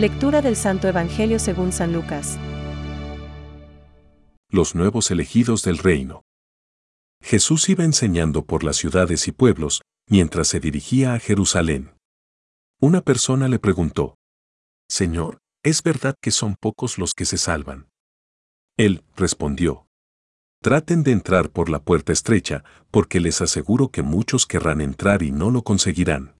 Lectura del Santo Evangelio según San Lucas. Los nuevos elegidos del reino. Jesús iba enseñando por las ciudades y pueblos, mientras se dirigía a Jerusalén. Una persona le preguntó, Señor, ¿es verdad que son pocos los que se salvan? Él respondió, Traten de entrar por la puerta estrecha, porque les aseguro que muchos querrán entrar y no lo conseguirán.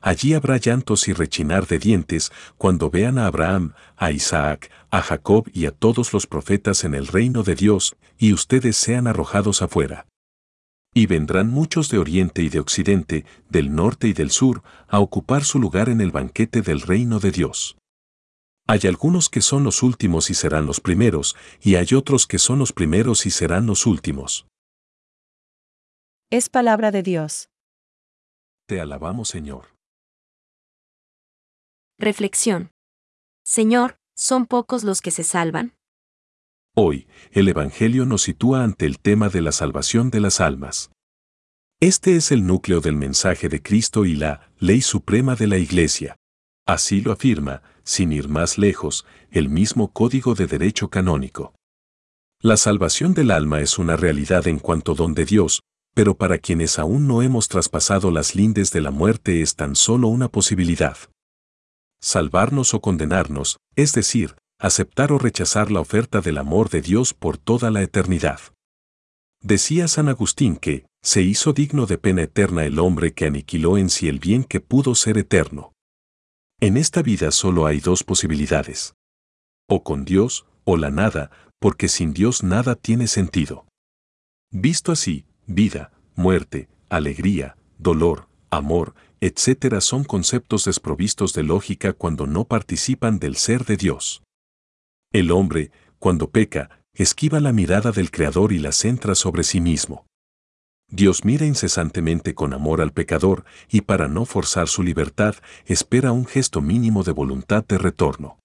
Allí habrá llantos y rechinar de dientes cuando vean a Abraham, a Isaac, a Jacob y a todos los profetas en el reino de Dios, y ustedes sean arrojados afuera. Y vendrán muchos de oriente y de occidente, del norte y del sur, a ocupar su lugar en el banquete del reino de Dios. Hay algunos que son los últimos y serán los primeros, y hay otros que son los primeros y serán los últimos. Es palabra de Dios. Te alabamos, Señor. Reflexión. Señor, ¿son pocos los que se salvan? Hoy, el Evangelio nos sitúa ante el tema de la salvación de las almas. Este es el núcleo del mensaje de Cristo y la ley suprema de la Iglesia. Así lo afirma, sin ir más lejos, el mismo Código de Derecho Canónico. La salvación del alma es una realidad en cuanto don de Dios, pero para quienes aún no hemos traspasado las lindes de la muerte es tan solo una posibilidad salvarnos o condenarnos, es decir, aceptar o rechazar la oferta del amor de Dios por toda la eternidad. Decía San Agustín que, se hizo digno de pena eterna el hombre que aniquiló en sí el bien que pudo ser eterno. En esta vida solo hay dos posibilidades. O con Dios, o la nada, porque sin Dios nada tiene sentido. Visto así, vida, muerte, alegría, dolor, amor, etc. son conceptos desprovistos de lógica cuando no participan del ser de Dios. El hombre, cuando peca, esquiva la mirada del Creador y la centra sobre sí mismo. Dios mira incesantemente con amor al pecador y para no forzar su libertad espera un gesto mínimo de voluntad de retorno.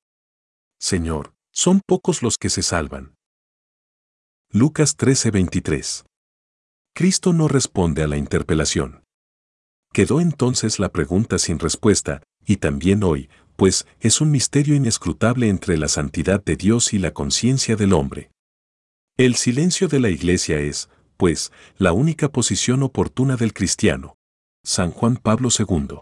Señor, son pocos los que se salvan. Lucas 13:23. Cristo no responde a la interpelación. Quedó entonces la pregunta sin respuesta, y también hoy, pues es un misterio inescrutable entre la santidad de Dios y la conciencia del hombre. El silencio de la Iglesia es, pues, la única posición oportuna del cristiano. San Juan Pablo II.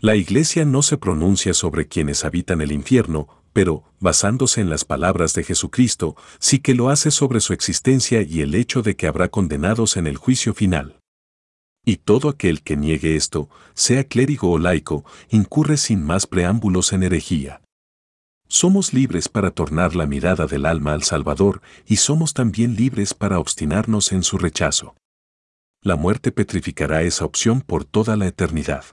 La Iglesia no se pronuncia sobre quienes habitan el infierno, pero, basándose en las palabras de Jesucristo, sí que lo hace sobre su existencia y el hecho de que habrá condenados en el juicio final. Y todo aquel que niegue esto, sea clérigo o laico, incurre sin más preámbulos en herejía. Somos libres para tornar la mirada del alma al Salvador y somos también libres para obstinarnos en su rechazo. La muerte petrificará esa opción por toda la eternidad.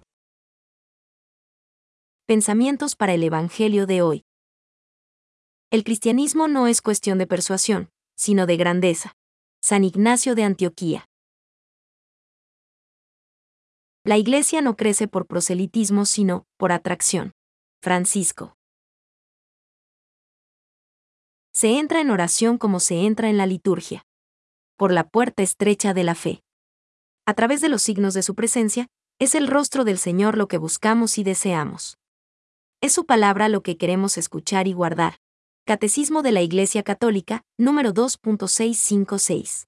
Pensamientos para el Evangelio de hoy. El cristianismo no es cuestión de persuasión, sino de grandeza. San Ignacio de Antioquía. La iglesia no crece por proselitismo, sino por atracción. Francisco. Se entra en oración como se entra en la liturgia. Por la puerta estrecha de la fe. A través de los signos de su presencia, es el rostro del Señor lo que buscamos y deseamos. Es su palabra lo que queremos escuchar y guardar. Catecismo de la Iglesia Católica, número 2.656.